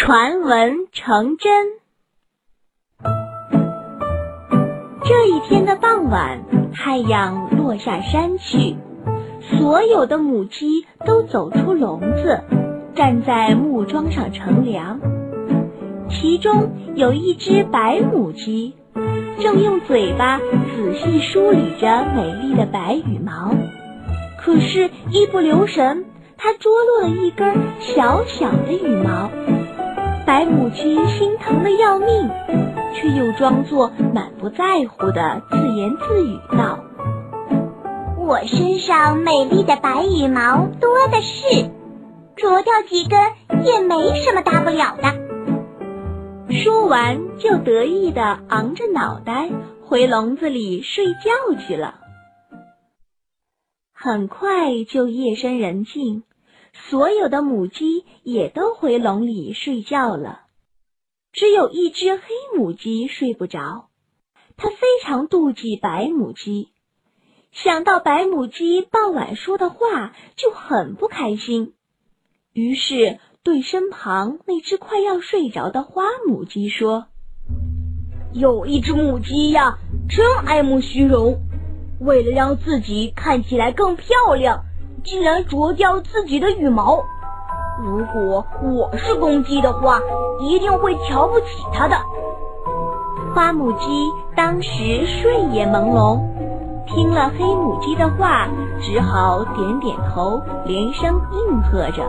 传闻成真。这一天的傍晚，太阳落下山去，所有的母鸡都走出笼子，站在木桩上乘凉。其中有一只白母鸡，正用嘴巴仔细梳理着美丽的白羽毛，可是，一不留神，它捉落了一根小小的羽毛。白母鸡心疼的要命，却又装作满不在乎的自言自语道：“我身上美丽的白羽毛多的是，啄掉几根也没什么大不了的。”说完，就得意的昂着脑袋回笼子里睡觉去了。很快就夜深人静。所有的母鸡也都回笼里睡觉了，只有一只黑母鸡睡不着。它非常妒忌白母鸡，想到白母鸡傍晚说的话，就很不开心。于是对身旁那只快要睡着的花母鸡说：“有一只母鸡呀，真爱慕虚荣，为了让自己看起来更漂亮。”竟然啄掉自己的羽毛！如果我是公鸡的话，一定会瞧不起它的。花母鸡当时睡眼朦胧，听了黑母鸡的话，只好点点头，连声应和着：“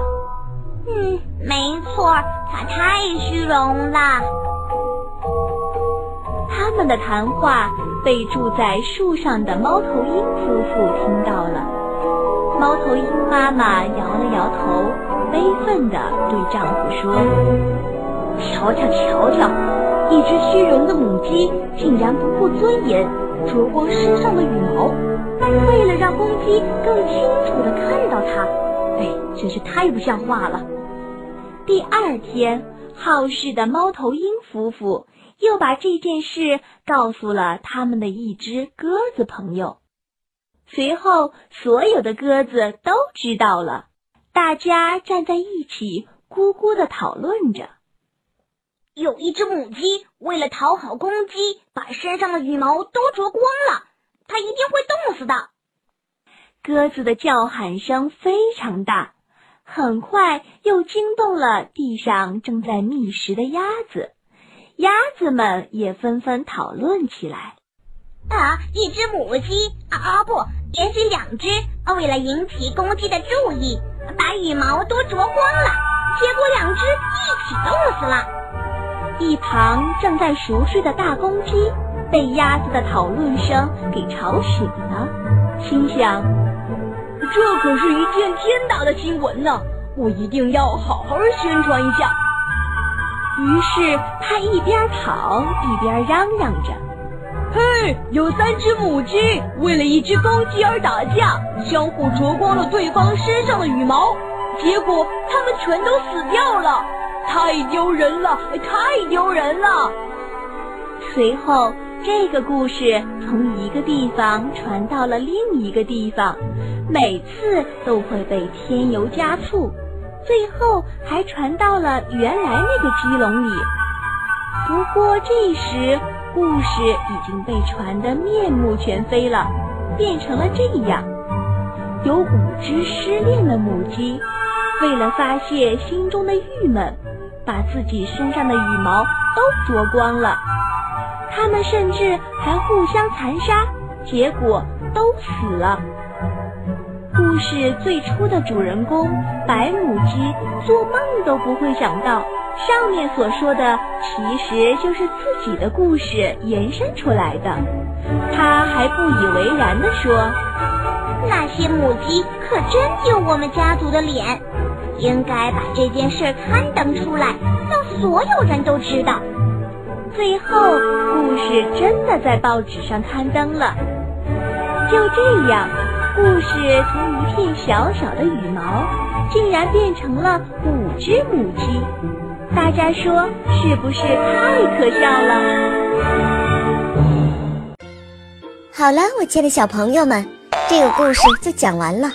嗯，没错，它太虚荣了。”他们的谈话被住在树上的猫头鹰夫妇听到了。猫头鹰妈妈摇了摇头，悲愤地对丈夫说：“瞧瞧，瞧瞧，一只虚荣的母鸡竟然不顾尊严，啄光身上的羽毛，为了让公鸡更清楚地看到它。哎，真是太不像话了。”第二天，好事的猫头鹰夫妇又把这件事告诉了他们的一只鸽子朋友。随后，所有的鸽子都知道了。大家站在一起，咕咕的讨论着。有一只母鸡为了讨好公鸡，把身上的羽毛都啄光了，它一定会冻死的。鸽子的叫喊声非常大，很快又惊动了地上正在觅食的鸭子。鸭子们也纷纷讨论起来。啊，一只母鸡啊，不。连续两只，为了引起公鸡的注意，把羽毛都啄光了，结果两只一起冻死了。一旁正在熟睡的大公鸡被鸭子的讨论声给吵醒了，心想：这可是一件天大的新闻呢，我一定要好好宣传一下。于是他一边跑一边嚷嚷着。嘿，有三只母鸡为了一只公鸡而打架，相互啄光了对方身上的羽毛，结果它们全都死掉了，太丢人了，太丢人了。随后，这个故事从一个地方传到了另一个地方，每次都会被添油加醋，最后还传到了原来那个鸡笼里。不过这时。故事已经被传得面目全非了，变成了这样：有五只失恋的母鸡，为了发泄心中的郁闷，把自己身上的羽毛都啄光了。它们甚至还互相残杀，结果都死了。故事最初的主人公白母鸡，做梦都不会想到。上面所说的其实就是自己的故事延伸出来的，他还不以为然地说：“那些母鸡可真丢我们家族的脸，应该把这件事刊登出来，让所有人都知道。”最后，故事真的在报纸上刊登了。就这样，故事从一片小小的羽毛，竟然变成了五只母鸡。大家说是不是太可笑了？好了，我亲爱的小朋友们，这个故事就讲完了。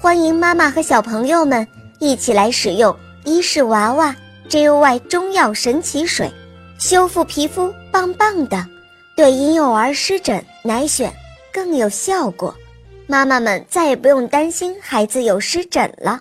欢迎妈妈和小朋友们一起来使用伊氏娃娃，JUY 中药神奇水，修复皮肤棒棒的，对婴幼儿湿疹奶癣更有效果，妈妈们再也不用担心孩子有湿疹了。